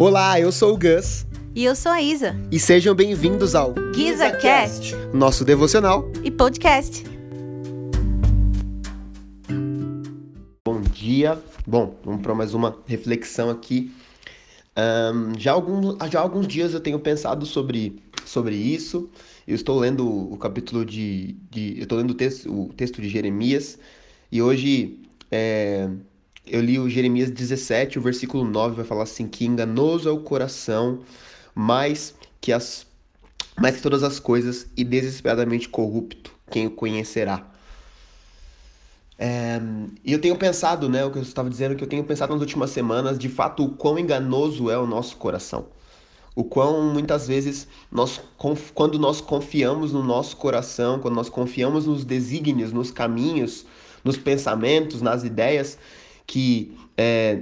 Olá, eu sou o Gus. E eu sou a Isa. E sejam bem-vindos ao GizaCast, nosso devocional. E podcast. Bom dia. Bom, vamos para mais uma reflexão aqui. Um, já, algum, já há alguns dias eu tenho pensado sobre, sobre isso. Eu estou lendo o capítulo de. de eu estou lendo o texto, o texto de Jeremias. E hoje é, eu li o Jeremias 17, o versículo 9 vai falar assim: que enganoso é o coração, mais que as mais que todas as coisas, e desesperadamente corrupto, quem o conhecerá. É, e eu tenho pensado, né, o que eu estava dizendo, que eu tenho pensado nas últimas semanas, de fato, o quão enganoso é o nosso coração. O quão muitas vezes, nós, quando nós confiamos no nosso coração, quando nós confiamos nos desígnios, nos caminhos, nos pensamentos, nas ideias, que, é,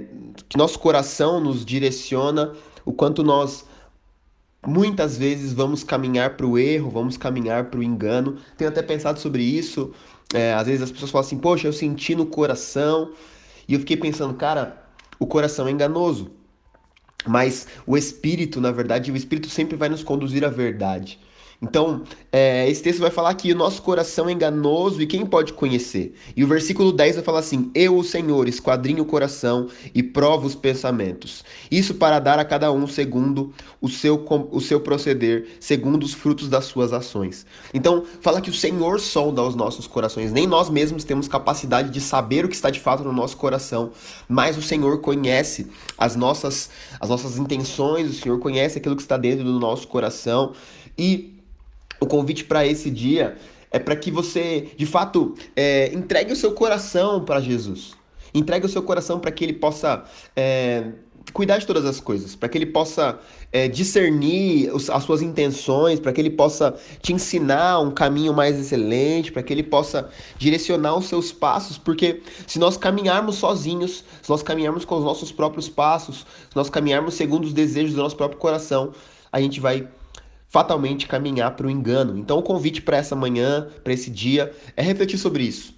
que nosso coração nos direciona, o quanto nós muitas vezes vamos caminhar para o erro, vamos caminhar para o engano. Tenho até pensado sobre isso. É, às vezes as pessoas falam assim, poxa, eu senti no coração. E eu fiquei pensando, cara, o coração é enganoso. Mas o espírito, na verdade, o espírito sempre vai nos conduzir à verdade. Então, é, esse texto vai falar que o nosso coração é enganoso e quem pode conhecer? E o versículo 10 vai falar assim: Eu, o Senhor, esquadrinho o coração e provo os pensamentos. Isso para dar a cada um segundo o seu, o seu proceder, segundo os frutos das suas ações. Então, fala que o Senhor sonda os nossos corações. Nem nós mesmos temos capacidade de saber o que está de fato no nosso coração, mas o Senhor conhece as nossas, as nossas intenções, o Senhor conhece aquilo que está dentro do nosso coração. E o convite para esse dia é para que você, de fato, é, entregue o seu coração para Jesus. Entregue o seu coração para que ele possa é, cuidar de todas as coisas, para que ele possa é, discernir os, as suas intenções, para que ele possa te ensinar um caminho mais excelente, para que ele possa direcionar os seus passos, porque se nós caminharmos sozinhos, se nós caminharmos com os nossos próprios passos, se nós caminharmos segundo os desejos do nosso próprio coração, a gente vai fatalmente caminhar para o engano. Então, o convite para essa manhã, para esse dia, é refletir sobre isso.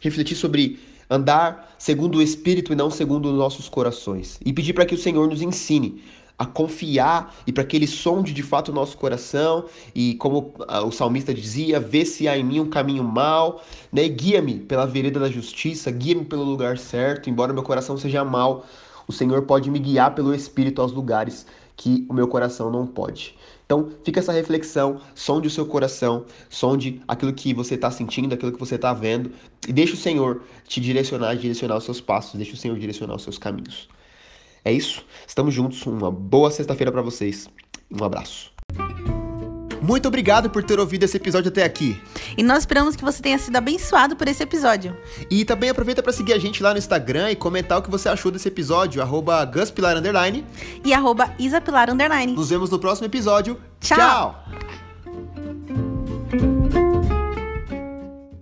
Refletir sobre andar segundo o Espírito e não segundo os nossos corações. E pedir para que o Senhor nos ensine a confiar e para que Ele sonde de fato o nosso coração e, como o salmista dizia, vê se há em mim um caminho mau, né? guia-me pela vereda da justiça, guia-me pelo lugar certo, embora meu coração seja mau, o Senhor pode me guiar pelo Espírito aos lugares que o meu coração não pode. Então, fica essa reflexão, sonde o seu coração, sonde aquilo que você está sentindo, aquilo que você está vendo, e deixe o Senhor te direcionar, direcionar os seus passos, deixe o Senhor direcionar os seus caminhos. É isso, estamos juntos, uma boa sexta-feira para vocês, um abraço. Muito obrigado por ter ouvido esse episódio até aqui. E nós esperamos que você tenha sido abençoado por esse episódio. E também aproveita para seguir a gente lá no Instagram e comentar o que você achou desse episódio, arroba guspilar, e arroba isapilar, Nos vemos no próximo episódio. Tchau! Tchau.